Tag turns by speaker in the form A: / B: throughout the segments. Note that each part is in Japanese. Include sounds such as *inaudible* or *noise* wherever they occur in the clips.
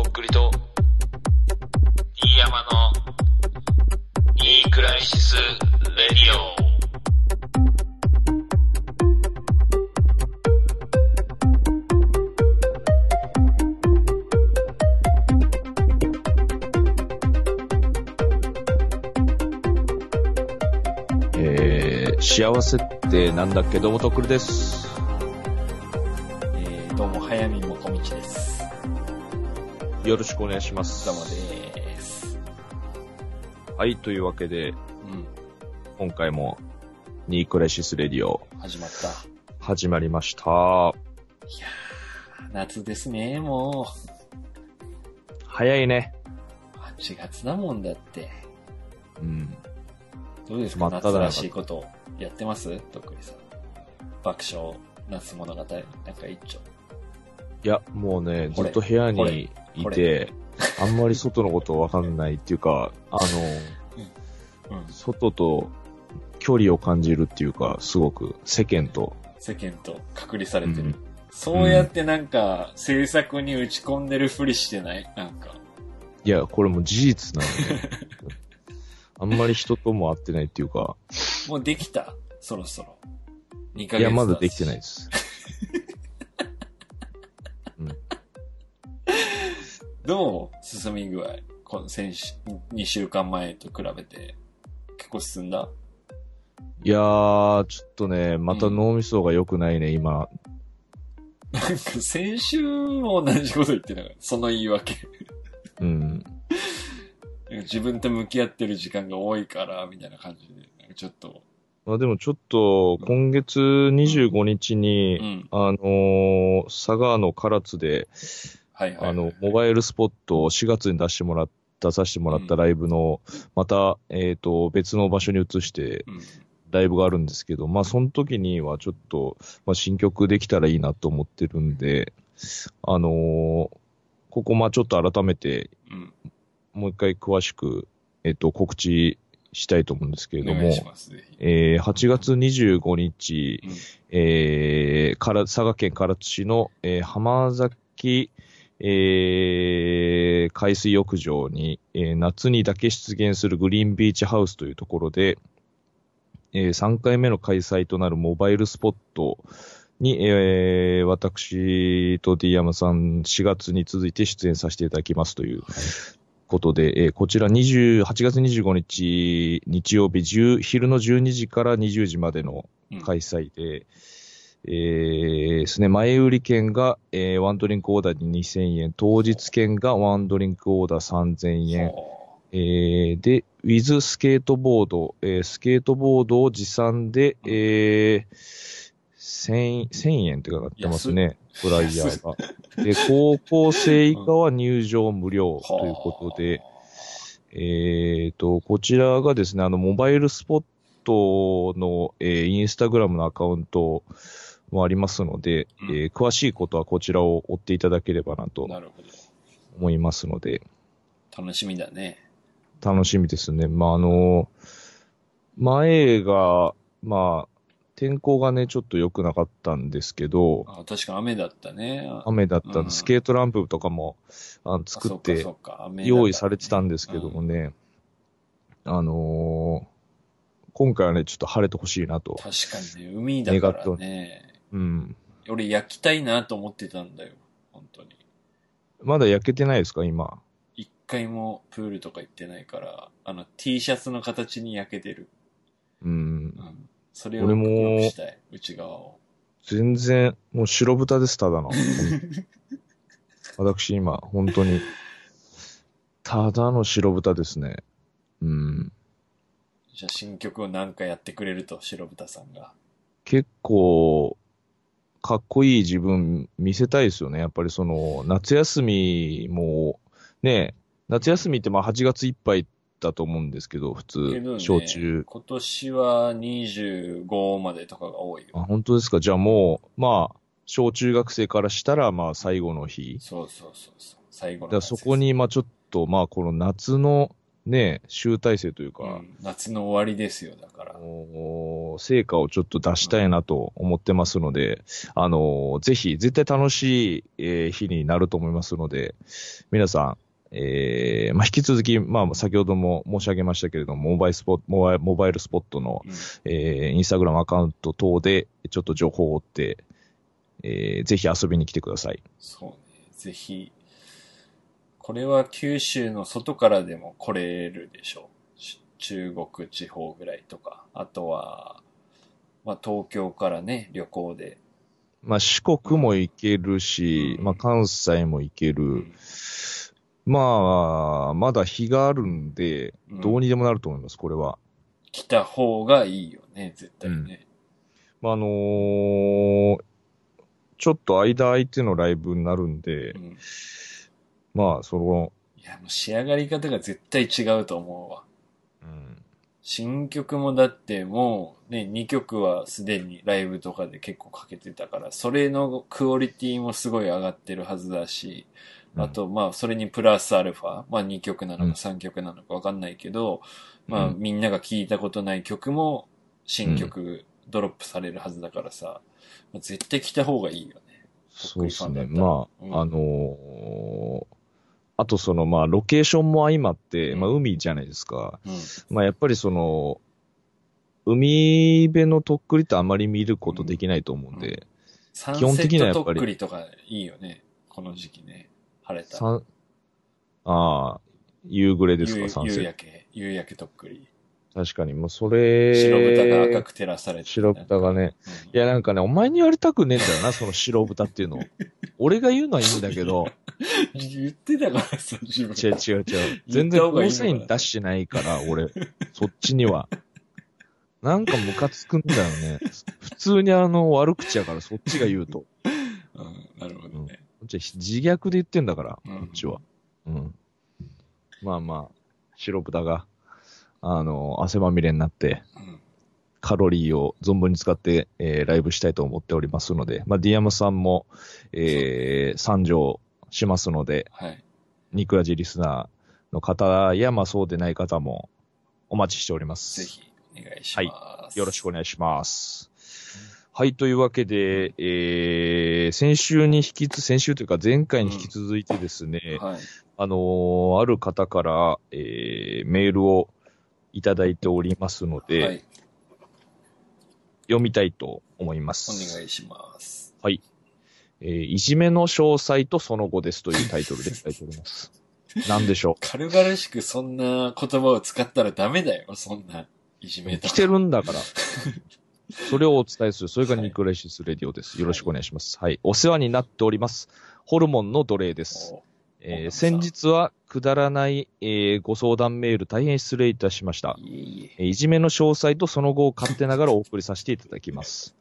A: とっくりと、飯山の、いいクライシス・レディ
B: えー、幸せってなんだっけ？どうもとっくりです。
C: えー、どうも、早見もこみちです。
B: よろしくお願いします。
C: どうもです。
B: はい、というわけで、
C: うん、
B: 今回も、ニークレシスレディオ、
C: 始まった。
B: 始まりました。
C: いやー、夏ですね、も
B: 早いね。
C: う。8月だもんだって。
B: うん。
C: どうですか、夏らしいことやってます？とっくりさん。爆笑、夏物語、なんか一丁。
B: いや、もうね、ずっと部屋にい
C: こ
B: て、あんまり外のことわかんないっていうか、あの、
C: うん。
B: 外と距離を感じるっていうか、すごく世間と、
C: 世間と隔離されてる。
B: うん
C: そうやってなんか、制作に打ち込んでるふりしてない？なんか。
B: いや、これもう事実なので、*laughs* あんまり人とも会ってないっていうか、
C: もうできた？そろそろ。2ヶ月
B: いや、まだできてないです。
C: どう進み具合この先週、2週間前と比べて、結構進んだ？
B: いやー、ちょっとね、また脳みそが良くないね、今。
C: なんか先週も同じこと言ってたから、その言い訳。
B: うん。
C: 自分と向き合ってる時間が多いから、みたいな感じで、なんかちょっと、
B: まあでもちょっと、今月25日
C: う
B: に、
C: ん。
B: あのー佐賀の唐津で、
C: はいはい、はい。
B: あの、モバイルスポットを4月に出してもらっ出させてもらったライブの、また、えっ、と、別の場所に移して、
C: うん。
B: ライブがあるんですけど、まあ、その時にはちょっと、まあ、新曲できたらいいなと思ってるんで、あのーここ、まあ、ちょっと改めて、
C: うん。
B: もう一回詳しく、えっ、と、告知したいと思うんですけれども
C: お願い、します、ぜひ。
B: えー8月25日、
C: うん
B: えーから佐賀県唐津市の、えー浜崎、えー海水浴場に、えー夏にだけ出現するグリーンビーチハウスというところで、えー3回目の開催となるモバイルスポットに、えー私と D 山さん4月に続いて出演させていただきますということで、えーこちら20 8月25日日曜日10昼の12時から20時までの
C: うん。
B: 開催で、えーですね、前売り券が、えーワンドリンクオーダーに2000円、当日券がワンドリンクオーダー3000円、
C: ほ
B: えーで、ウィズスケートボード、えースケートボードを持参で、えー、1000 1000円ってかかってますね、フライヤーが。で、高校生以下は入場無料
C: う
B: ということで、えーと、こちらがですね、あの、モバイルスポットの、えーインスタグラムのアカウントもありますので、
C: うん
B: えー詳しいことはこちらを追っていただければなと。思いますので、
C: 楽しみだね。
B: 楽しみですね。まあ、あの、前が、まあ、天候がね、ちょっと良くなかったんですけど、
C: あ確か雨だったね。あ
B: 雨だったんで、
C: うん
B: スケートランプとかもあの作って用意されてたんですけどもね、あのー今回はね、ちょっと晴れてほしいなと。
C: 確かにね、海だからね。
B: うん。
C: 俺焼きたいなと思ってたんだよ。本当に。
B: まだ焼けてないですか、今？
C: 一回もプールとか行ってないから、あの T シャツの形に焼けてる。
B: うん
C: う。ん。それを
B: 俺も
C: 黒くしたい。内側を。
B: 全然、もう白豚です、ただの。私今、本当に、ただの白豚ですね。うん。
C: じゃあ新曲を何かやってくれると、白豚さんが。
B: 結構、かっこいい自分見せたいですよね。やっぱりその、夏休みも、ね、夏休みってまあ8月いっぱいだと思うんですけど、普通、
C: ね
B: 小中。
C: 今年は25までとかが多い
B: あ、
C: よ。
B: 本当ですか？じゃあもう、まあ、小中学生からしたら、まあ最後の日。
C: そうそうそうそう。最後の
B: だそこに、まあちょっと、まあこの夏のね、集大成というか、
C: うん夏の終わりですよ、だから。
B: 成果をちょっと出したいなと思ってますので、あの、ぜひ、絶対楽しい、えー日になると思いますので、皆さん、えーまあ、引き続き、まあ、先ほども申し上げましたけれども、モバイルスポット、モバイルモバイルスポットの、
C: うん
B: えーインスタグラムアカウント等で、ちょっと情報を追って、えーぜひ遊びに来てください。
C: そうね。ぜひ、これは九州の外からでも来れるでしょう。し中国地方ぐらいとか。あとは、まあ東京からね、旅行で。
B: まあ、四国も行けるし、
C: うん
B: まあ、関西も行ける。
C: うん
B: まあ、まだ日があるんで、
C: うん
B: どうにでもなると思います、これは。
C: 来た方がいいよね、絶対ね。
B: まあ、あのーちょっと間空いてのライブになるんで、
C: うん
B: まあ、その、
C: いや、もう仕上がり方が絶対違うと思うわ。
B: うん、
C: 新曲もだってもうね、2曲はすでにライブとかで結構かけてたから、それのクオリティもすごい上がってるはずだし、あとまあそれにプラスアルファ、まあ2曲なの
B: うん。
C: か3曲なのかわかんないけど、まあ
B: うん
C: みんなが聴いたことない曲も新曲ドロップされるはずだからさ、まあ絶対来た方がいいよね。
B: そうですね。まあ、
C: うん。
B: あのーあとその、まあ、ロケーションも相まって、まあ、
C: うん
B: 海じゃないですか。
C: うん。
B: まあ、やっぱりその、海辺のとっくりってあまり見ることできないと思うんで、
C: サン
B: 基本
C: セットと
B: 的にはやっぱり
C: っくりとかいいよね。この時期ね。晴れた。
B: ああ、夕暮れですか、
C: 夕
B: サンセッ
C: 夕焼け、夕焼けとっくり。
B: ト。確かに、もうそれ、
C: 白豚が赤く照らされて。
B: 白豚がね。
C: うん。
B: いや、なんかね、お前に言われたくねえんだよな、その白豚っていうの。*laughs* 俺が言うのはいいんだけど、
C: 言ってたからさ、自分。
B: 違う違う違う。全然ゴーサイン出してないから、俺、そっちには。なんかムカつくんだよね。普通にあの、悪口やから、そっちが言うと。
C: うん、なるほどね。
B: こっちは自虐で言ってんだから、
C: うん
B: こっちは。うん。まあまあ、白豚が、あの、汗まみれになって、
C: うん。
B: カロリーを存分に使って、えーライブしたいと思っておりますので、まあ、ディアムさんも、えー、参上しますので、
C: はい。
B: ニクラジリスナーの方や、まあそうでない方もお待ちしております。
C: ぜひ、お願いします。
B: よろしくお願いします。はい、というわけで、えー、先週に引きつ、先週というか前回に引き続いてですね、
C: はい。
B: あのーある方から、えー、メールをいただいておりますので、
C: はい。
B: 読みたいと思いま
C: お
B: す。
C: 願いします。
B: えーいじめの詳細とその後ですというタイトルで書いております。なんでしょ *laughs*
C: 軽々しくそんな言葉を使ったらダメだよ、そんな。いじめ。
B: 来てるんだから。*laughs* それをお伝えする。それがニクライシスレディオです。よろしくお願いします。はい。お世話になっております。ホルモンの奴隷です。
C: お
B: えー先日はくだらない、えーご相談メール大変失礼いたしました。
C: いえい
B: えーいじめの詳細とその後を勝手ながらお送りさせていただきます。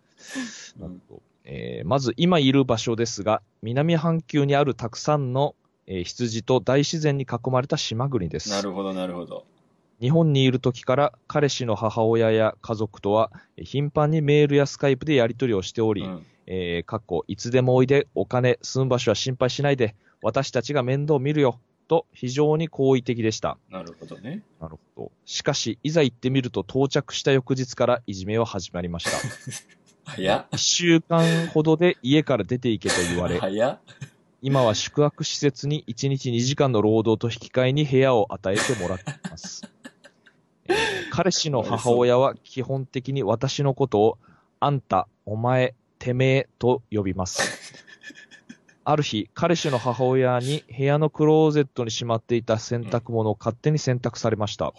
C: え。*laughs* うん。
B: えーまず今いる場所ですが、南半球にあるたくさんの、えー羊と大自然に囲まれた島国です。
C: なるほど、なるほど。
B: 日本にいる時から彼氏の母親や家族とはえー頻繁にメールやスカイプでやり取りをしており、
C: うん。
B: えーかっこいつでもおいで、お金、住む場所は心配しないで、私たちが面倒を見るよ、と非常に好意的でした。
C: なるほどね。
B: なるほど。しかし、いざ行ってみると到着した翌日からいじめは始まりました。*laughs*
C: 早っ。
B: 一週間ほどで家から出て行けと言われ、
C: 早っ。
B: 今は宿泊施設に1日2時間の労働と引き換えに部屋を与えてもらっています。*laughs* えー彼氏の母親は基本的に私のことを、あんた、お前、てめえと呼びます。ある日、彼氏の母親に部屋のクローゼットにしまっていた洗濯物を勝手に洗濯されました。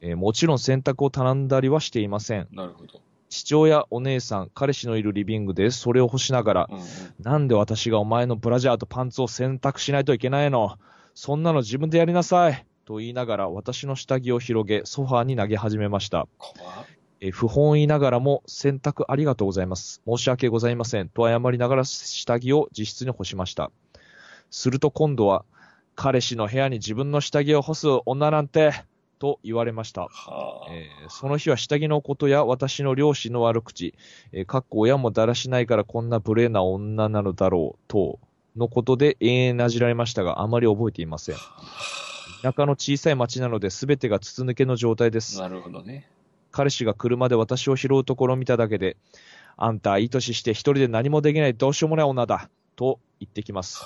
B: えーもちろん洗濯を頼んだりはしていません。
C: う。なるほど。
B: 父親、お姉さん、彼氏のいるリビングでそれを干しながら、
C: うんうん。
B: なんで私がお前のブラジャーとパンツを洗濯しないといけないの？そんなの自分でやりなさいと言いながら私の下着を広げソファーに投げ始めました。
C: 怖っ。
B: えー不本意ながらも洗濯ありがとうございます。申し訳ございません。と謝りながら下着を自室に干しました。すると今度は彼氏の部屋に自分の下着を干す女なんてと言われました。
C: はあ。
B: えーその日は下着のことや私の両親の悪口、えーかっこ親もだらしないからこんな無礼な女なのだろう、と、のことで永遠なじられましたが、あまり覚えていません。田舎の小さい町なので全てが筒抜けの状態です。
C: なるほどね。
B: 彼氏が車で私を拾うところを見ただけで、あんたいい年して一人で何もできないどうしようもない女だ、と言ってきます。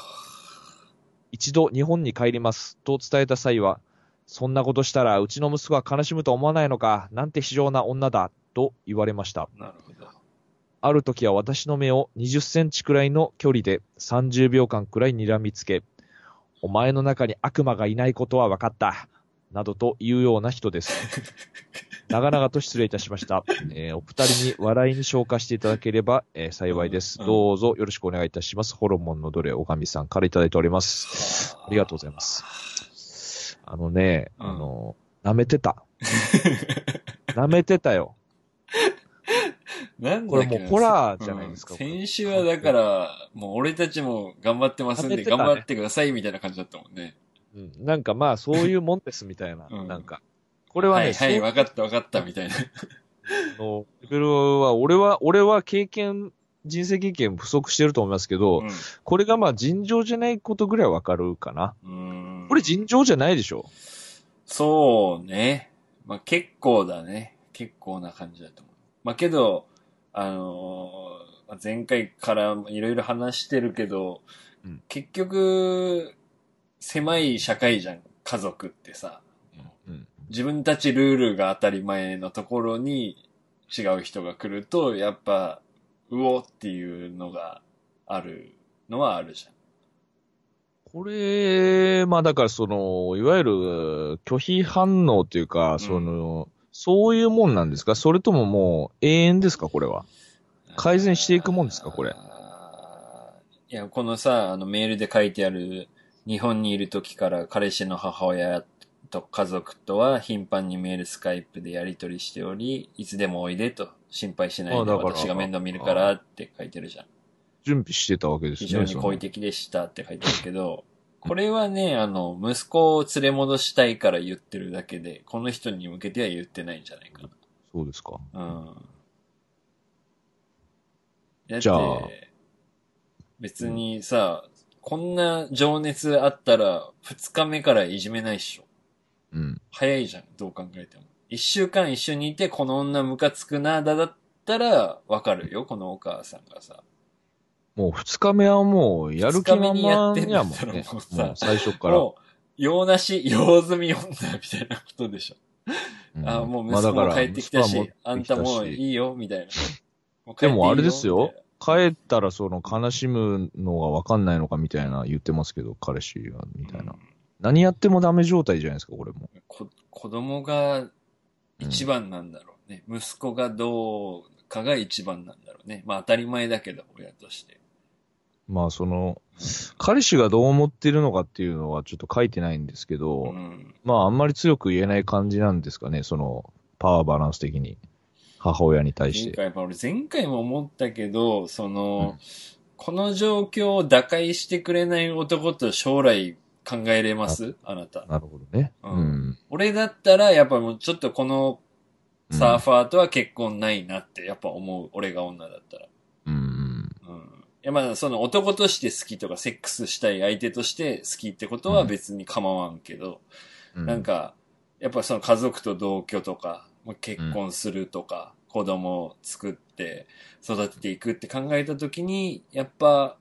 B: 一度日本に帰ります、と伝えた際は、そんなことしたらうちの息子が悲しむと思わないのか、なんて非常な女だ、と言われました。
C: なるほど。
B: ある時は私の目を20センチくらいの距離で30秒間くらい睨みつけ、お前の中に悪魔がいないことは分かった。などというような人です。長々と失礼いたしました。*laughs* えーお二人に笑いに消化していただければ、えー幸いです。
C: うん
B: どうぞよろしくお願いいたします。ホルモンのどれ、おかみさんからいただいております。ありがとうございます。あのね、
C: うん
B: あの、舐めてた。*laughs* 舐めてたよ。
C: なん
B: これもうホラーじゃないですか
C: うん先週はだから、もう俺たちも頑張ってますんで、
B: ね
C: 頑張ってくださいみたいな感じだったもんね。
B: うん、なんかまあ、そういうもんですみたいな。
C: うん
B: なんか。これはね、
C: はいはい、
B: そう
C: 分かった分かったみたいな。
B: のレベルは、俺は、俺は経験、人生経験不足してると思いますけど、これがまあ尋常じゃないことぐらいわかるかな。
C: うん。うん
B: これ尋常じゃないでしょ？
C: そうね。まあ結構だね。結構な感じだと思う。まあけど、あのー前回からいろいろ話してるけど、
B: うん
C: 結局、狭い社会じゃん、家族ってさ。
B: うん。
C: 自分たちルールが当たり前のところに違う人が来ると、やっぱ、うおっていうのがあるのはあるじゃん。
B: これ、まあだからその、いわゆる拒否反応というか、その、そういうもんなんですか？それとももう永遠ですか？これは。改善していくもんですか？これ
C: いや、このさ、あのメールで書いてある、日本にいる時から彼氏の母親と家族とは頻繁にメール、スカイプでやり取りしており、いつでもおいでと心配しないで私が面倒見るからって書いてるじゃん。
B: 準備してたわけですね。
C: 非常に好意的でしたって書いてあるけど、これはね、あの、息子を連れ戻したいから言ってるだけで、この人に向けては言ってないんじゃないか
B: そうですか。
C: な。うん。だって
B: じゃあ
C: 別にさ、こんな情熱あったら、二日目からいじめないっしょ。
B: うん。
C: 早いじゃん、どう考えても。一週間一緒にいて、この女ムカつくな、だだったら、わかるよ、このお母さんがさ。
B: もう二日目はもうやる気満
C: 二日目にやってんだ
B: もん
C: ったら
B: ね。
C: もうさ
B: もう最初から。
C: もう、用なし、用済み女みたいなことでしょ。
B: うん
C: あもう息子も帰ってきたし、あんたもういいよ、みたいな。
B: でもあれですよ帰ったらその悲しむのがわかんないのかみたいな言ってますけど、彼氏が、みたいな。
C: うん
B: 何やってもダメ状態じゃないですか、これも。
C: こ子供が一番なんだろうね。息子がどうかが一番なんだろうね。まあ当たり前だけど、親として。
B: まあその、彼氏がどう思ってるのかっていうのはちょっと書いてないんですけど、
C: うん。
B: まああんまり強く言えない感じなんですかね、その、パワーバランス的に。母親に対して。
C: 前回、やっぱ俺前回も思ったけど、その、この状況を打開してくれない男と将来考えれます？あなた。
B: なるほどね。
C: う
B: うんん。
C: 俺だったら、やっぱもうちょっとこのサーファーとは結婚ないなってやっぱ思う。俺が女だったら。
B: うん。
C: うん。いやまあその男として好きとかセックスしたい相手として好きってことは別に構わんけど、
B: うん。
C: なんか、やっぱその家族と同居とか、まあ結婚するとか、子供を作って育てていくって考えたときに、やっぱ、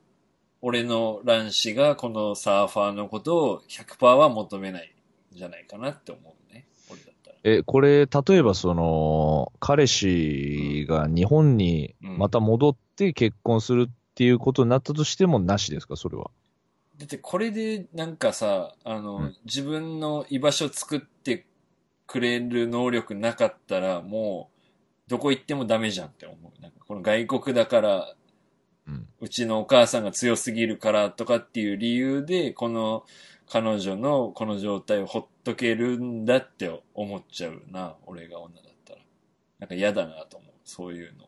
C: 俺の卵子がこのサーファーのことを100%は求めないんじゃないかなって思うね。俺だったら。
B: え、これ、例えばその、彼氏が日本にまた戻って結婚するっていうことになったとしてもなしですか、それは。
C: だってこれでなんかさ、あの、
B: うん
C: 自分の居場所作ってくれる能力なかったらもうどこ行ってもダメじゃんって思う。なんかこの外国だから、
B: うん。
C: うちのお母さんが強すぎるからとかっていう理由で、この彼女のこの状態をほっとけるんだって思っちゃうな、俺が女だったら。なんか嫌だなと思う。そういうの。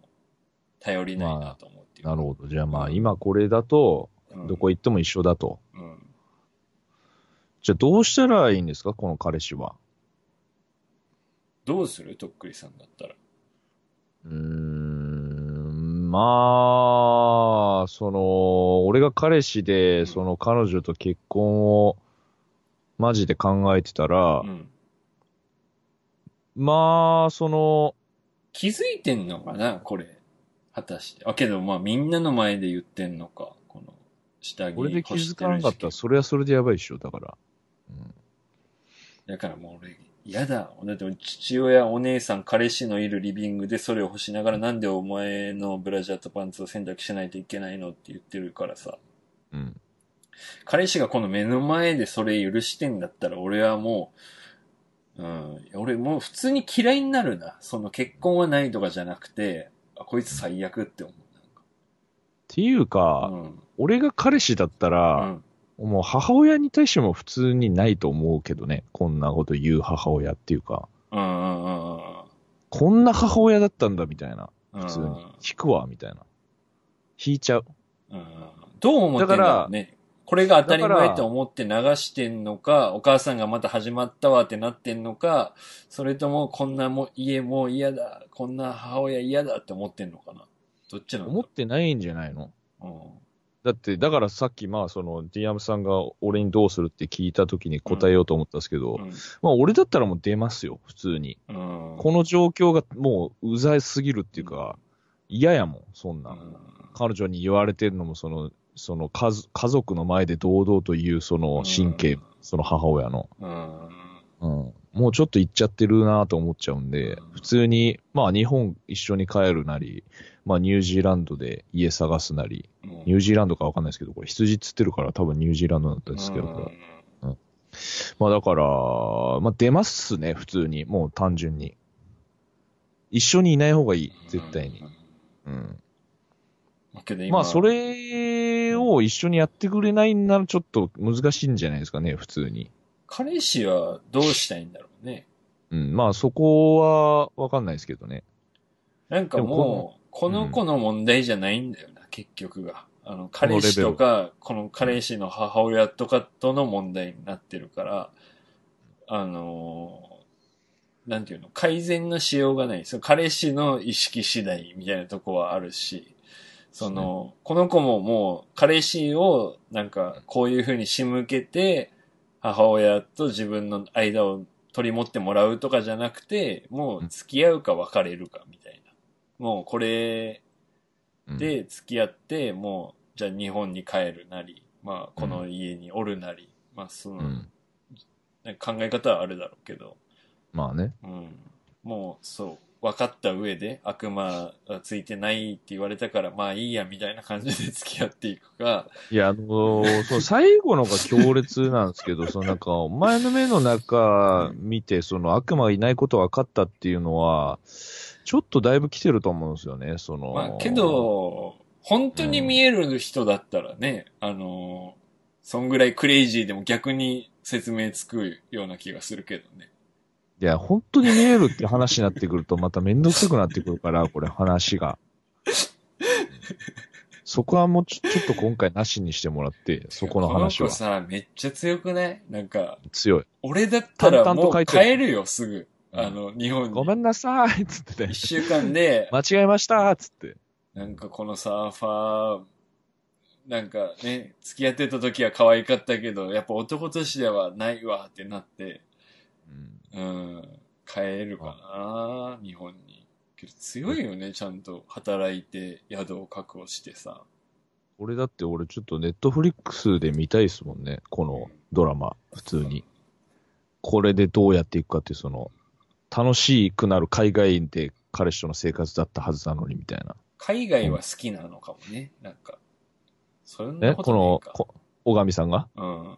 C: 頼りないなと思うっていうか。
B: なるほど。じゃあまあ、今これだと、
C: うん
B: どこ行っても一緒だと。
C: うん。
B: じゃあどうしたらいいんですか、この彼氏は。
C: どうする？とっくりさんだったら。
B: うーん、まあ、その、俺が彼氏で、その彼女と結婚をマジで考えてたら、
C: うん。
B: まあ、その、
C: 気づいてんのかな？これ。果たして。あ、けど、まあみんなの前で言ってんのか。この、下着
B: これで気づかなかったら、それはそれでやばいっしょ、だから。うん
C: だからもう俺、嫌だ。だって父親、お姉さん、彼氏のいるリビングでそれを干しながらなんでお前のブラジャーとパンツを選択しないといけないのって言ってるからさ。
B: うん。
C: 彼氏がこの目の前でそれ許してんだったら俺はもう、うん、俺もう普通に嫌いになるな。その結婚はないとかじゃなくて、あ、こいつ最悪って思
B: っていうか、
C: う。うん。
B: 俺が彼氏だった
C: う
B: ら、
C: ん。
B: もう母親に対しても普通にないと思うけどね。こんなこと言う母親っていうか、
C: うんうんうんうん
B: こんな母親だったんだみたいな。
C: うん。
B: 普通に。引くわ、みたいな。引いちゃう。
C: うんうんどう思ってんだろうね。これが当たり前と思って流してんのか、お母さんがまた始まったわってなってんのか、それともこんなも家もう嫌だ、こんな母親嫌だって思ってんのかな。どっちなの
B: 思ってないんじゃないの？
C: うん。
B: だって、だからさっき、まあ、その、ディアムさんが俺にどうするって聞いたときに答えようと思ったんですけど、まあ、俺だったらもう出ますよ、普通に。
C: うん。
B: この状況がもう、うざいすぎるっていうか、嫌やもん、そんな。
C: うん
B: 彼女に言われてるのも、その、その家族家族の前で堂々と言う、その神経、その母親の。
C: うん。
B: うん。もうちょっと行っちゃってるなと思っちゃうんで
C: うん、
B: 普通に、まあ日本一緒に帰るなり、まあニュージーランドで家探すなり、
C: うん
B: ニュージーランドかわかんないですけど、これ羊っつってるから多分ニュージーランドだったんですけど、
C: うん
B: まあだから、まあ出ますね、普通に。もう単純に。一緒にいない方がいい、絶対に。。うん。まあそれを一緒にやってくれないんならちょっと難しいんじゃないですかね、普通に。
C: 彼氏はどうしたいんだろうね。
B: うん。まあそこはわかんないですけどね。
C: なんか
B: でも
C: もう、この子の問題じゃないんだよな、結局が。あの、彼氏とか、この彼氏の母親とかとの問題になってるから、あのーなんていうの、改善のしようがない。その彼氏の意識次第みたいなとこはあるし、その、この子ももう、彼氏を、なんか、こういうふうに仕向けて、母親と自分の間を取り持ってもらうとかじゃなくて、もう付き合うか別れるかみたいな。もうこれ
B: うん、
C: で付き合って、もう、じゃあ日本に帰るなり、まあ、この家におるなり、まあ、その、
B: うん。
C: なんか考え方はあるだろうけど、
B: まあね。
C: うん。もう、そう、分かった上で悪魔がついてないって言われたから、まあいいや、みたいな感じで付き合っていくか、
B: いや、あのー *laughs* そう、最後のが強烈なんですけど、そのなんか、お前の目の中見て、その悪魔がいないこと分かったっていうのは、ちょっとだいぶ来てると思うんですよね、その。
C: まあ、けど、本当に見える人だったらね、あの、そんぐらいクレイジーでも逆に説明つくような気がするけどね。
B: いや、本当に見えるって話になってくると、まためんどくさくなってくるから、*laughs* これ話が。そこはもうちょちょっと今回なしにしてもらって、そこの話は
C: この子。さ、めっちゃ強くない？なんか、
B: 強い。
C: 俺だったらもう
B: と書いてる
C: 帰るよ、すぐ。
B: うん
C: あの、日本に。
B: ごめんなさいつってね
C: 一。週間で、
B: 間違えましたつって。
C: なんかこのサーファー、なんかね、付き合ってた時は可愛かったけど、やっぱ男としてはないわってなって、
B: うん
C: うん、帰るかな、日本に。けど強いよね、ちゃんと働いて宿を確保してさ。
B: これだって俺ちょっとネットフリックスで見たいですもんね。このドラマ、普通に。これでどうやっていくかっていう、その、楽しくなる海外で彼氏との生活だったはずなのにみたいな。
C: 海外は好きなのかもね、なんか。そん
B: ね、
C: なこ
B: ことの
C: ない、か。
B: こ小上さんが？
C: うん。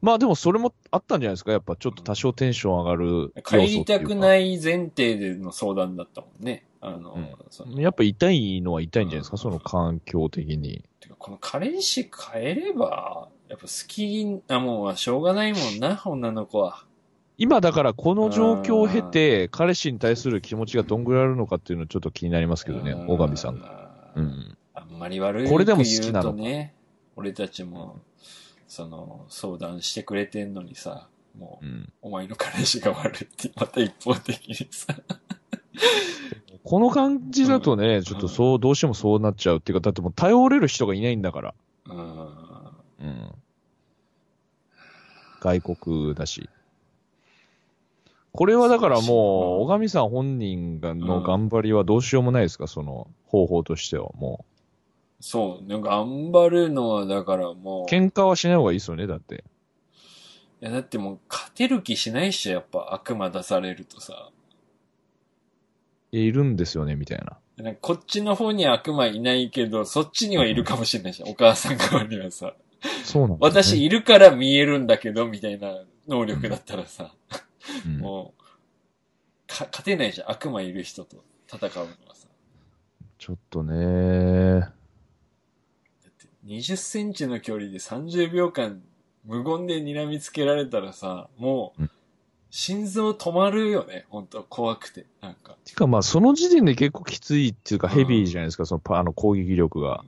B: まあでもそれもあったんじゃないですか？やっぱちょっと多少テンション上がる。。
C: 帰りたくないい前提での相談だったもんね。あの、
B: うんやっぱ痛いのは痛いんじゃないですか？その環境的に。
C: てかこの彼氏変えれば、やっぱ好きなもんはしょうがないもんな、女の子は。
B: 今だからこの状況を経て、彼氏に対する気持ちがどんぐらいあるのかっていうのはちょっと気になりますけどね、
C: うん
B: 小上さんが。うん。
C: あんまり悪い
B: これでも好きなの
C: とね、俺たちも、その、相談してくれてんのにさ、もう、
B: うん。
C: お前の彼氏が悪いって、また一方的にさ。*laughs*
B: この感じだとね、ちょっとそう、どうしてもそうなっちゃうっていうか、だってもう頼れる人がいないんだから。
C: うん。
B: うん。外国だし。これはだからもう、小上さん本人がの頑張りはどうしようもないですか、その方法としてはも
C: そう、ね、頑張るのはだからも
B: う。
C: う。
B: 喧嘩はしない方がいいですよね、だって。
C: いや、だってもう勝てる気しないっしょ、やっぱ悪魔出されるとさ。
B: いるんですよね、みたいな。
C: なんかこっちの方には悪魔いないけど、そっちにはいるかもしれないじゃん。*laughs* お母さん側にはさ。
B: そうなんです、ね。
C: 私いるから見えるんだけど、みたいな能力だったらさ、
B: うん
C: もう、か、勝てないじゃん。悪魔いる人と戦うのはさ。
B: ちょっとね
C: だって20センチの距離で30秒間無言で睨みつけられたらさ、もう
B: うん、
C: 心臓止まるよね。本当怖くて。なんか。
B: てかまあ、その時点で結構きついっていうか
C: うん
B: ヘビーじゃないですか、そのパあの攻撃力が。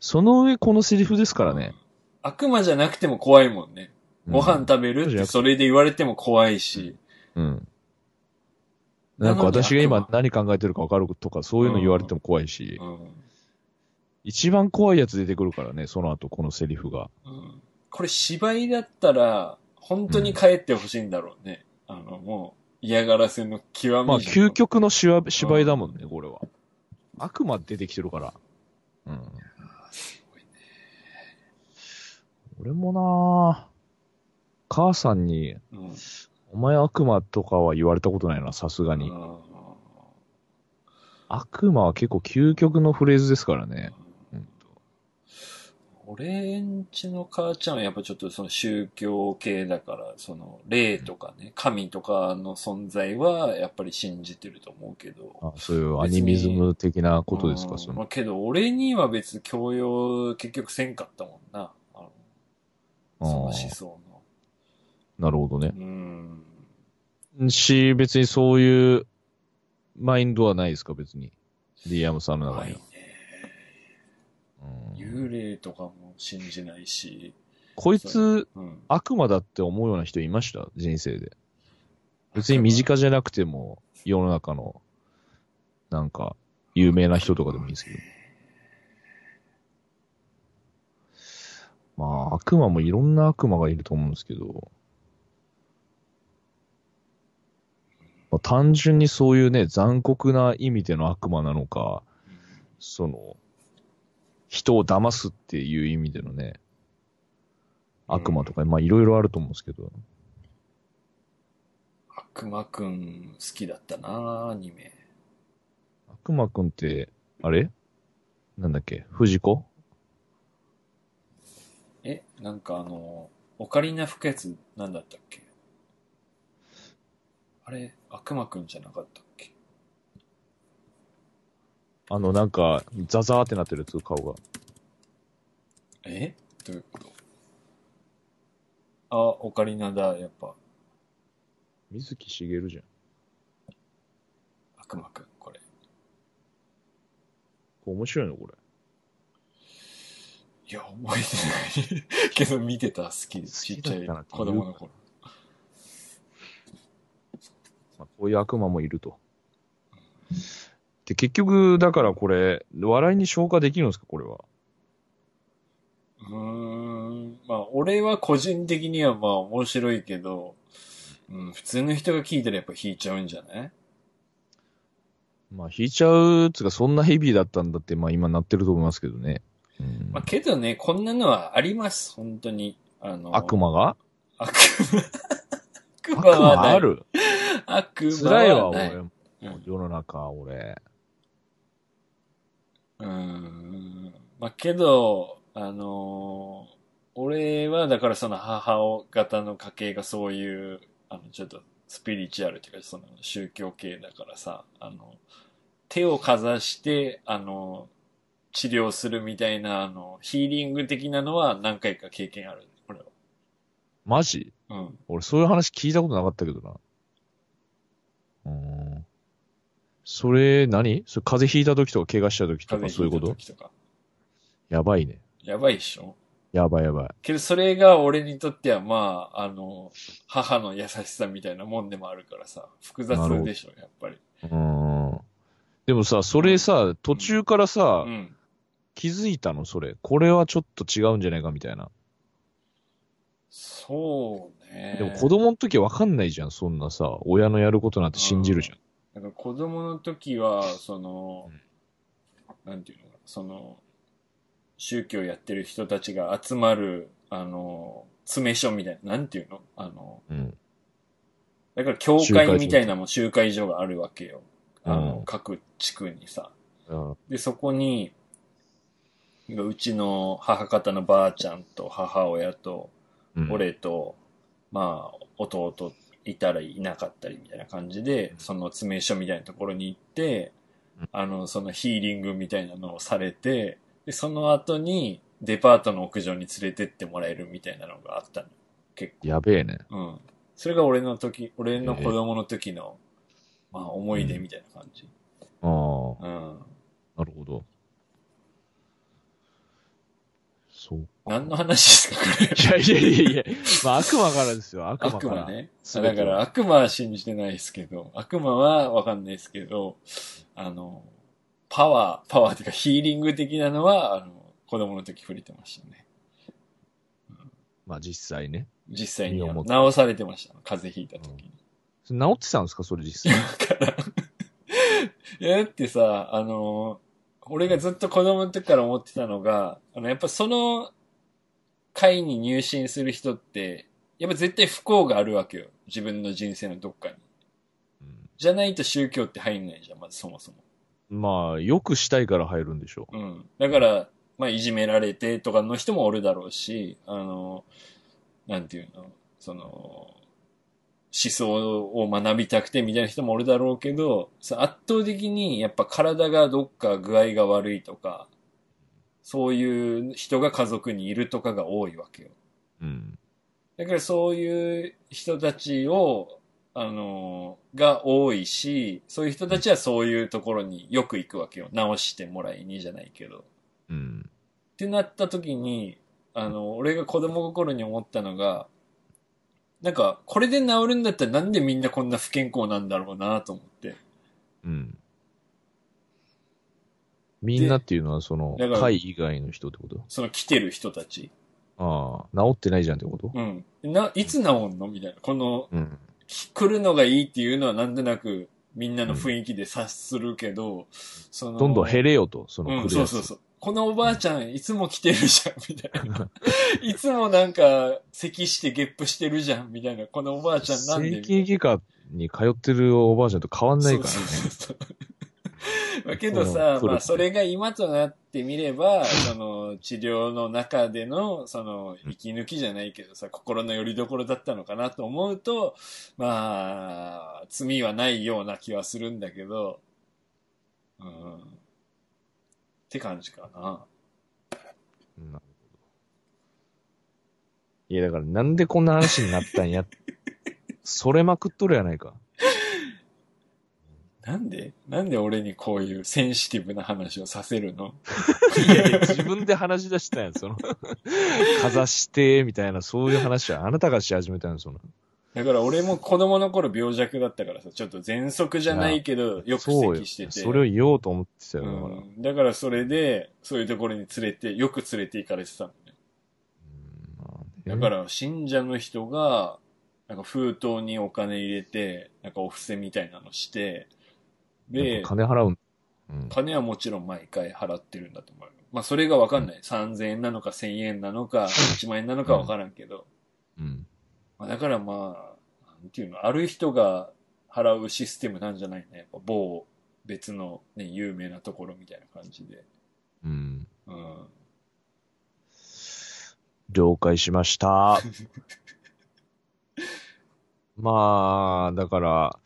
B: その上このセリフですからね。
C: 悪魔じゃなくても怖いもんね。ご飯
B: うん
C: 食べるってそれで言われても怖いし。
B: うん。なんか私が今何考えてるか分かるとか、そういうの言われても怖いし、
C: うん。
B: 一番怖いやつ出てくるからね、その後このセリフが。
C: うんこれ芝居だったら、本当に帰ってほしいんだろうね。あの、もう、嫌がらせの極み
B: まあ、究極の芝芝居だもんね、これは。悪魔出てきてるから。うん。
C: すごいね
B: 俺もなぁ母さんに、
C: うん
B: お前悪魔とかは言われたことないな、さすがに。
C: うん
B: 悪魔は結構究極のフレーズですからね。うん
C: 俺んちの母ちゃんはやっぱちょっとその宗教系だから、その霊とかね、神とかの存在はやっぱり信じてると思うけど。
B: あそういうアニミズム的なことですか、その。
C: うんまあ、けど俺には別に強要結局せんかったもんな。あのその思想の。
B: なるほどね。
C: うん。
B: し、別にそういうマインドはないですか、別に。ディアムさんの中には。
C: ないね。
B: うん
C: 幽霊とかも信じないし。
B: こいつ、
C: うん。
B: 悪魔だって思うような人いました？人生で。別に身近じゃなくても、世の中の、なんか、有名な人とかでもいいですけど。まあ、悪魔もいろんな悪魔がいると思うんですけど、まあ、単純にそういうね、残酷な意味での悪魔なのか、その、人を騙すっていう意味でのね、悪魔とか、まあいろいろあると思うんですけど、
C: 悪魔くん好きだったなアニメ。
B: 悪魔くんって、あれ？なんだっけ？藤子？
C: え、なんかあの、オカリナ吹くやつなんだったっけ？あれ、悪魔くんじゃなかったっけ？
B: あの、なんか、ザザーってなってるやつ、顔が。
C: え？どういうこと？あ、オカリナだ、やっぱ。
B: 水木しげるじゃん。
C: 悪魔くん、これ。
B: これ面白いのこれ。
C: いや、覚えてない。*laughs* けど見てた、好きで。ちっちゃい子供の頃。
B: まあ、こういう悪魔もいると。で、結局、だからこれ、笑いに消化できるんですかこれは？
C: うーん。まあ、俺は個人的にはまあ面白いけど、うん、普通の人が聞いたらやっぱ引いちゃうんじゃない？
B: まあ、引いちゃう、つうか、そんなヘビーだったんだって、まあ今なってると思いますけどね。うん
C: まあ、けどね、こんなのはあります、本当に。あの、
B: 悪魔が？
C: 悪魔。悪
B: 悪
C: 魔はない。
B: 魔ある？
C: 悪魔は
B: 辛いわ。俺。
C: うん
B: 世の中、俺。
C: うーん。まあ、けど、あのー俺はだからその母方の家系がそういう、あの、ちょっとスピリチュアルっていうか、その宗教系だからさ、あの、手をかざして、あの、治療するみたいな、あの、ヒーリング的なのは何回か経験ある。
B: マジ？
C: うん。
B: 俺、そういう話聞いたことなかったけどな。うーん。それ何、それ風邪ひいた時とか怪我した時とかそういうこと
C: 風邪ひいた時と？か
B: やばいね。
C: やばいっしょ？
B: やばいやばい。
C: けどそれが俺にとってはまあ、あの、母の優しさみたいなもんでもあるからさ、複雑でしょ、やっぱり。
B: うーん。でもさ、それさ、途中からさ、
C: うん。
B: 気づいたの？それ。これはちょっと違うんじゃないかみたいな。
C: そうね。
B: でも子供の時わかんないじゃん、そんなさ、親のやることなんて信じるじゃん。
C: だから子供の時は、その、なんていうのかな、その、宗教やってる人たちが集まる、あの、詰め所みたいな、なんていうの？あの、
B: うん。
C: だから教会みたいなもん集会所があるわけよ。あの、
B: うん
C: 各地区にさ。
B: うん。
C: で、そこに、うちの母方のばあちゃんと母親と、
B: うん、
C: 俺と、まあ、弟いたりいなかったりみたいな感じで、その詰め所みたいなところに行って
B: うん、
C: あの、そのヒーリングみたいなのをされて、で、その後にデパートの屋上に連れてってもらえるみたいなのがあったの。結
B: やべえね。
C: 構。うん。それが俺の時、俺の子供の時の、まあ、思い出みたいな感じ。
B: ああ、
C: うん。
B: なるほど。そうか。
C: 何の話ですか？
B: いやいやいやいや、まあ悪魔からですよ、悪魔
C: 悪
B: から。
C: 魔ね。だから悪魔は信じてないですけど、悪魔はわかんないですけど、あの、パワー、パワーっていうかヒーリング的なのは、あの、子供の時触れてましたね。
B: まあ実際ね。
C: 実際に治されてました。風邪ひいた時に。
B: それ治ってたんですか？それ実際。*laughs*
C: だから、いやだってさ、あの、俺がずっと子供の時から思ってたのが、あの、やっぱその会に入信する人って、やっぱ絶対不幸があるわけよ。自分の人生のどっかに。
B: うん
C: じゃないと宗教って入んないじゃん、まずそもそも。
B: まあ、よくしたいから入るんでしょ
C: うん。だから、まあ、いじめられてとかの人もおるだろうし、あの、なんていうの、その、思想を学びたくてみたいな人もおるだろうけど、さ圧倒的にやっぱ体がどっか具合が悪いとか、そういう人が家族にいるとかが多いわけよ。
B: う。うん。
C: だからそういう人たちを、あの、が多いし、そういう人たちはそういうところによく行くわけよ。直してもらいにじゃないけど。
B: うん。
C: ってなった時に、あの、俺が子供心に思ったのが、なんか、これで治るんだったらなんでみんなこんな不健康なんだろうなと思って。
B: うん。みんなっていうのは、その会以外の人ってこと？
C: その来てる人たち。
B: ああ、治ってないじゃんってこと？
C: うん。な、いつ治んの？みたいな。この、
B: うん。
C: き来るのがいいっていうのはなんとなくみんなの雰囲気で察するけど、その、
B: どんどん減れよと、その
C: うん。そうそうそう。このおばあちゃん、いつも来てるじゃん、みたいな。*laughs* いつもなんか、咳してゲップしてるじゃん、みたいな。このおばあちゃんなんで
B: 整形外科に通ってるおばあちゃんと変わんないからね。
C: そうそうそうまあけど
B: う
C: さまあそれが今となってみれば、その治療の中での、その息抜きじゃないけどさ、心の拠り所だったのかなと思うと、まあ、罪はないような気はするんだけど、うん。って感じかな。
B: うんなるほど。いや、だからなんでこんな話になったんや？*laughs* それまくっとるやないか。
C: なんで？なんで俺にこういうセンシティブな話をさせるの？
B: いやいや、自分で話し出したやん、その。かざして、みたいな、そういう話はあなたがし始めたんその。
C: だから俺も子供の頃病弱だったからさ、ちょっと喘息じゃないけど、よく。咳してて。
B: それを言おうと思ってたよ、だから。
C: うん、だからそれで、そういうところに連れて、よく連れて行かれてたのね。だか、ら信者の人が、なんか封筒にお金入れて、なんかお布施みたいなのして、で
B: で、、金払うん。うん。
C: 金はもちろん毎回払ってるんだと思うよ。まあそれがわかんない。3000円なのか1000円なのか、1万円なのかわからんけど。
B: うん。
C: まあ、だからまあ、なんていうの、ある人が払うシステムなんじゃないね。やっぱ某別のね、有名なところみたいな感じで。
B: うん。
C: うん。
B: 了解しました。*laughs* まあ、だから、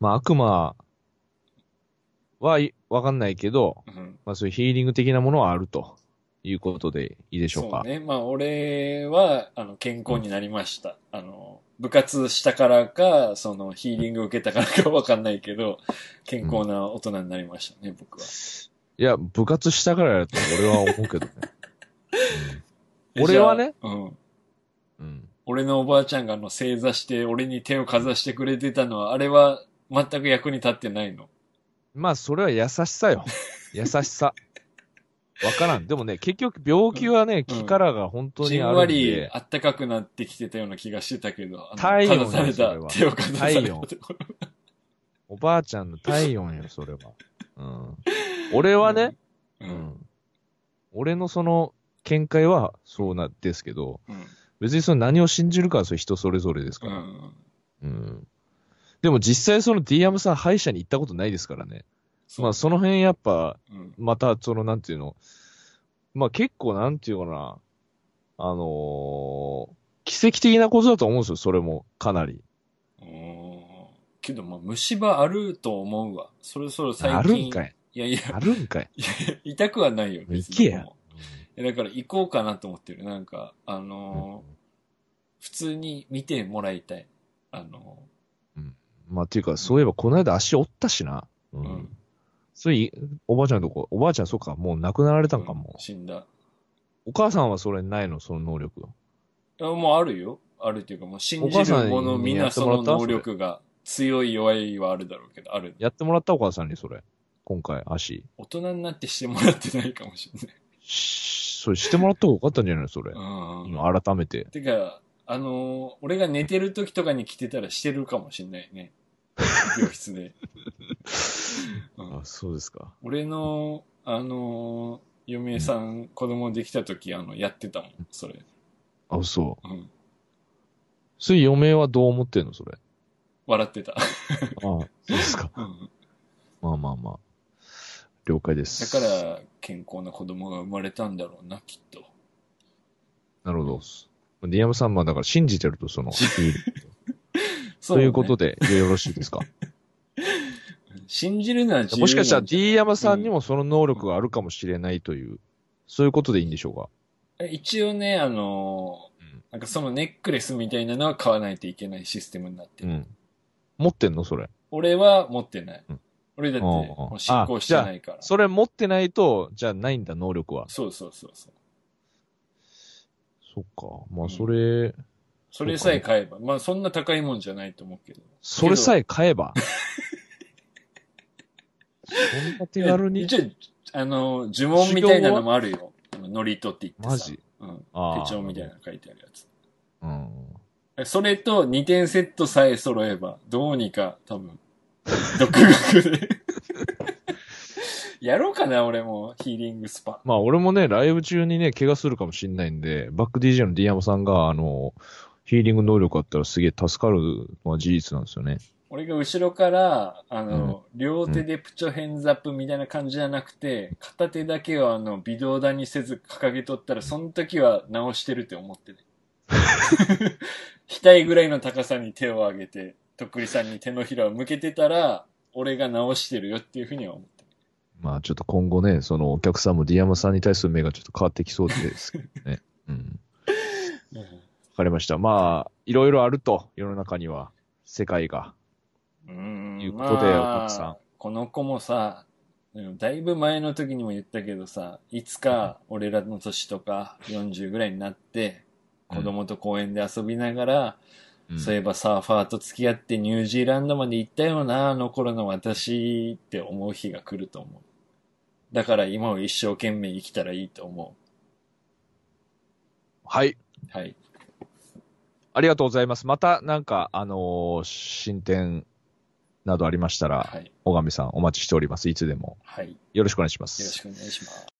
B: まあ悪魔はいわかんないけど、
C: うん。
B: まあそういうヒーリング的なものはあるということでいいでしょうか？
C: そうね。まあ、俺は、あの、健康になりました。あの、部活したからか、その、ヒーリング受けたからかわかんないけど、健康な大人になりましたね、僕は。
B: いや、部活したからやと俺は思うけどね。*laughs* うん俺はね？
C: うん。
B: うん。
C: 俺のおばあちゃんがあの、正座して、俺に手をかざしてくれてたのは、あれは、全く役に立ってないの？
B: まあそれは優しさよ。優しさ。わからん。でもね、結局病気はね、気からが本当
C: じん
B: にあるん
C: わり
B: で、
C: 暖かくなってきてたような気がしてたけど、
B: 体温
C: され手をかざされた
B: 体温おばあちゃんの体温よ、それは。うん。俺はね、
C: う。
B: うんん。俺のその、見解はそうなんですけど、
C: うん。
B: 別にその何を信じるかはそれ人それぞれです
C: う
B: から。
C: ん。
B: うん。でも実際その D アムさん歯医者に行ったことないですからね。まあその辺やっぱ、
C: うん。
B: またそのなんていうの、まあ結構なんていうかな、あのー奇跡的なことだと思うんですよ、それも、かなり。
C: うんけど、まあ、虫歯あると思うわ。そろそろ最近。
B: あるんかい。
C: いやいや、
B: あるんかい。
C: いや痛くはないよ、別に
B: 行けや
C: いやだから行こうかなと思ってる。なんか、あのー普通に見てもらいたい。あの
B: まあっていうか、そういえばこの間足折ったしな。う。
C: ーうんん。
B: それ、おばあちゃんのとこ、おばあちゃんそうか、もう亡くなられたんかも
C: うん。死んだ。
B: お母さんはそれないの、その能力。
C: いやもうあるよ。あるっていうか、もう信じる者みんなその能力が強い弱いはあるだろうけど、ある。
B: やってもらったお母さんにそれ。今回、足。
C: 大人になってしてもらってないかもしれない。
B: しそれしてもらった方がよかったんじゃないのそれ。
C: うん。
B: 今、改めて。
C: てか、あのー俺が寝てる時とかに来てたらしてるかもしれないね。*laughs* 病室で。うん
B: あ、そうですか。
C: 俺の、あのー嫁さん、子供できた時、あの、やってたもん、それ。
B: あ、そう。
C: うん。
B: それ、嫁はどう思ってんのそれ？
C: 笑ってた。*laughs*
B: あそうですか。
C: うん。
B: まあまあまあ。了解です。
C: だから、健康な子供が生まれたんだろうな、きっと。
B: なるほど。ディアムさんはだから信じてると、その、*laughs* いい
C: そ
B: ということで、よろしいですか？*laughs*
C: 信じるのは自由
B: もしかしたら D 山さんにもその能力があるかもしれないという、そういうことでいいんでしょうか？
C: え一応ね、あのー
B: うん
C: なんかそのネックレスみたいなのは買わないといけないシステムになってる。
B: うん。持ってんの？それ。
C: 俺は持ってない。
B: うん
C: 俺だって、もう進行してないから。
B: それ持ってないと、じゃあないんだ、能力は。
C: そうそうそうそう。
B: そっか。まあ、
C: うん
B: それ、
C: それさえ買えば。まあそんな高いもんじゃないと思うけど。
B: それさえ買えば？そんな手軽に？
C: 一応、あの、呪文みたいなのもあるよ。ノリトって言ってさ。
B: マジ？
C: うん。手帳みたいなの書いてあるやつ。
B: うん。
C: それと2点セットさえ揃えば、どうにか多分、独学で。*laughs* やろうかな、俺も、ヒーリングスパ。
B: まあ、俺もね、ライブ中にね、怪我するかもしんないんで、バック DJ のディアマさんが、あの、ヒーリング能力あったらすげえ助かるのは事実なんですよね。
C: 俺が後ろから、あの、両手でプチョヘンズアップみたいな感じじゃなくて、片手だけをあの、微動だにせず掲げとったら、その時は直してるって思ってね。*laughs* *laughs* 額ぐらいの高さに手を上げて、とっくりさんに手のひらを向けてたら、俺が直してるよっていうふうには思ってる。
B: まあ、ちょっと今後ね、そのお客さんもディアマさんに対する目がちょっと変わってきそうですけどね。うん。わ *laughs* かりました。まあ、いろいろあると、世の中には、世界が。
C: うん
B: いうことで
C: まあ
B: さん
C: この子もさ、だいぶ前の時にも言ったけどさ、いつか俺らの年とか40ぐらいになって、子供と公園で遊びながら、
B: うん
C: そういえばサーファーと付き合ってニュージーランドまで行ったよな、あの頃の私って思う日が来ると思う。だから今を一生懸命生きたらいいと思
B: はい。
C: う。はい。
B: ありがとうございます。また、なんか、あのー進展などありましたら、
C: はい。
B: 小上さんお待ちしております。いつでも。
C: はい。よ
B: よろしくお願いしま
C: ろし
B: す。
C: くお願いします。